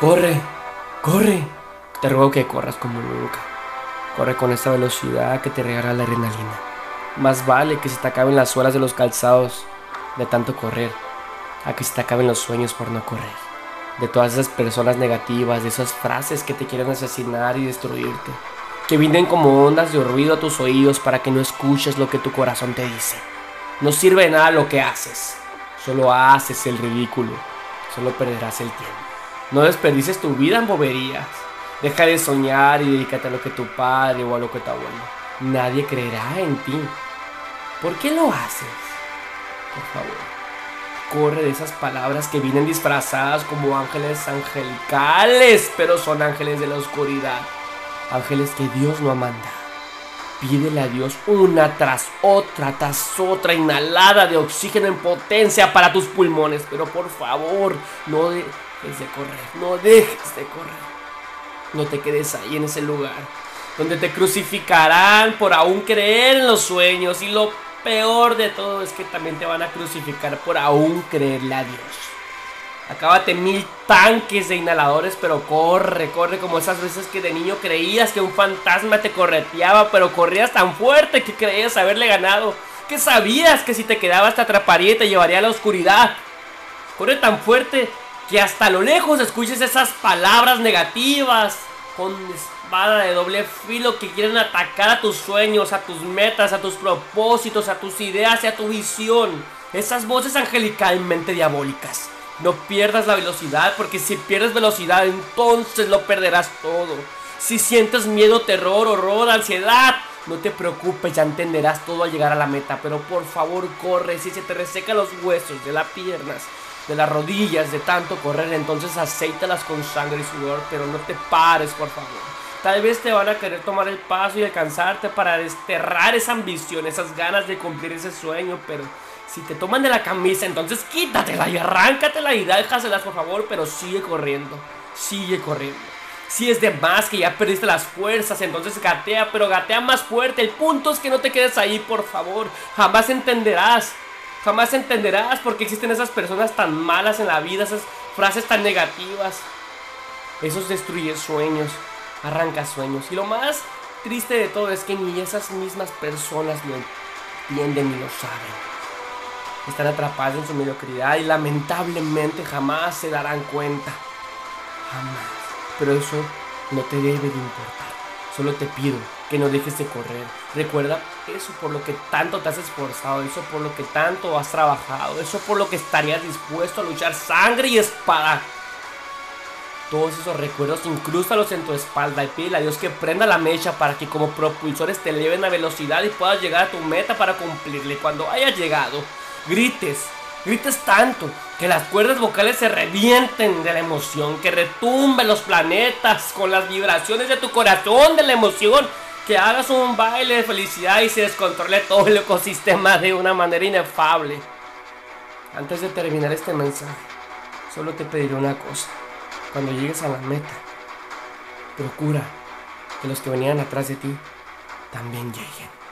Corre, corre. Te ruego que corras como nunca. Corre con esta velocidad que te regala la adrenalina. Más vale que se te acaben las suelas de los calzados de tanto correr, a que se te acaben los sueños por no correr. De todas esas personas negativas, de esas frases que te quieren asesinar y destruirte. Que vienen como ondas de ruido a tus oídos para que no escuches lo que tu corazón te dice. No sirve de nada lo que haces. Solo haces el ridículo. Solo perderás el tiempo. No desperdices tu vida en boberías. Deja de soñar y dedícate a lo que tu padre o a lo que tu abuelo. Nadie creerá en ti. ¿Por qué lo haces? Por favor. Corre de esas palabras que vienen disfrazadas como ángeles angelicales, pero son ángeles de la oscuridad. Ángeles que Dios no ha mandado. Pídele a Dios una tras otra, tras otra inhalada de oxígeno en potencia para tus pulmones. Pero por favor, no de correr, no dejes de correr. No te quedes ahí en ese lugar donde te crucificarán por aún creer en los sueños. Y lo peor de todo es que también te van a crucificar por aún creerle a Dios. Acábate mil tanques de inhaladores, pero corre, corre como esas veces que de niño creías que un fantasma te correteaba, pero corrías tan fuerte que creías haberle ganado, que sabías que si te quedabas te atraparía y te llevaría a la oscuridad. Corre tan fuerte que hasta lo lejos escuches esas palabras negativas con espada de doble filo que quieren atacar a tus sueños, a tus metas, a tus propósitos, a tus ideas y a tu visión. Esas voces angelicalmente diabólicas. No pierdas la velocidad porque si pierdes velocidad entonces lo perderás todo. Si sientes miedo, terror, horror, ansiedad, no te preocupes, ya entenderás todo al llegar a la meta. Pero por favor corre, si se te resecan los huesos de las piernas, de las rodillas, de tanto correr, entonces aceítalas con sangre y sudor, pero no te pares, por favor. Tal vez te van a querer tomar el paso y alcanzarte para desterrar esa ambición, esas ganas de cumplir ese sueño, pero si te toman de la camisa, entonces quítatela y arráncatela y déjaselas, por favor, pero sigue corriendo. Sigue corriendo. Si es de más que ya perdiste las fuerzas, entonces gatea, pero gatea más fuerte. El punto es que no te quedes ahí, por favor. Jamás entenderás. Jamás entenderás por qué existen esas personas tan malas en la vida, esas frases tan negativas. Esos destruye sueños, arranca sueños. Y lo más triste de todo es que ni esas mismas personas lo entienden ni lo saben están atrapadas en su mediocridad y lamentablemente jamás se darán cuenta. Jamás. Pero eso no te debe de importar. Solo te pido que no dejes de correr. Recuerda eso por lo que tanto te has esforzado, eso por lo que tanto has trabajado, eso por lo que estarías dispuesto a luchar sangre y espada. Todos esos recuerdos incrústalos en tu espalda y pídele a Dios que prenda la mecha para que como propulsores te eleven a velocidad y puedas llegar a tu meta para cumplirle. Cuando hayas llegado, grites, grites tanto que las cuerdas vocales se revienten de la emoción, que retumben los planetas con las vibraciones de tu corazón de la emoción, que hagas un baile de felicidad y se descontrole todo el ecosistema de una manera inefable. Antes de terminar este mensaje, solo te pediré una cosa. Cuando llegues a la meta, procura que los que venían atrás de ti también lleguen.